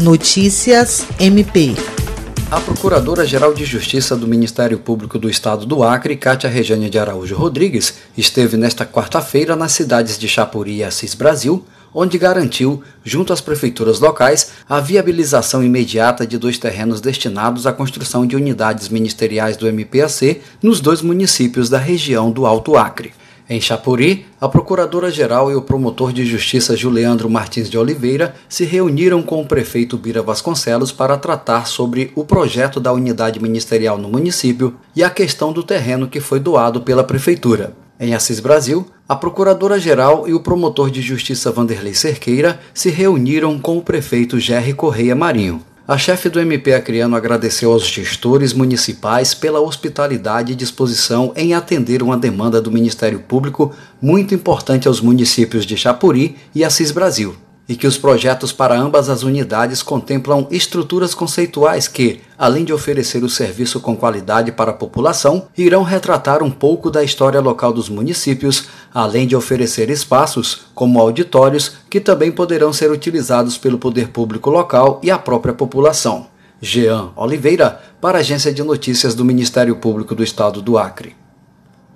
Notícias MP. A Procuradora-Geral de Justiça do Ministério Público do Estado do Acre, Cátia Rejane de Araújo Rodrigues, esteve nesta quarta-feira nas cidades de Chapuri e Assis Brasil, onde garantiu, junto às prefeituras locais, a viabilização imediata de dois terrenos destinados à construção de unidades ministeriais do MPAC nos dois municípios da região do Alto Acre. Em Chapuri, a Procuradora-Geral e o promotor de justiça Juliandro Martins de Oliveira se reuniram com o prefeito Bira Vasconcelos para tratar sobre o projeto da unidade ministerial no município e a questão do terreno que foi doado pela prefeitura. Em Assis Brasil, a Procuradora-Geral e o promotor de justiça Vanderlei Cerqueira se reuniram com o prefeito Gerry Correia Marinho. A chefe do MP Acreano agradeceu aos gestores municipais pela hospitalidade e disposição em atender uma demanda do Ministério Público muito importante aos municípios de Chapuri e Assis Brasil e que os projetos para ambas as unidades contemplam estruturas conceituais que, além de oferecer o serviço com qualidade para a população, irão retratar um pouco da história local dos municípios, além de oferecer espaços, como auditórios, que também poderão ser utilizados pelo poder público local e a própria população. Jean Oliveira, para a Agência de Notícias do Ministério Público do Estado do Acre.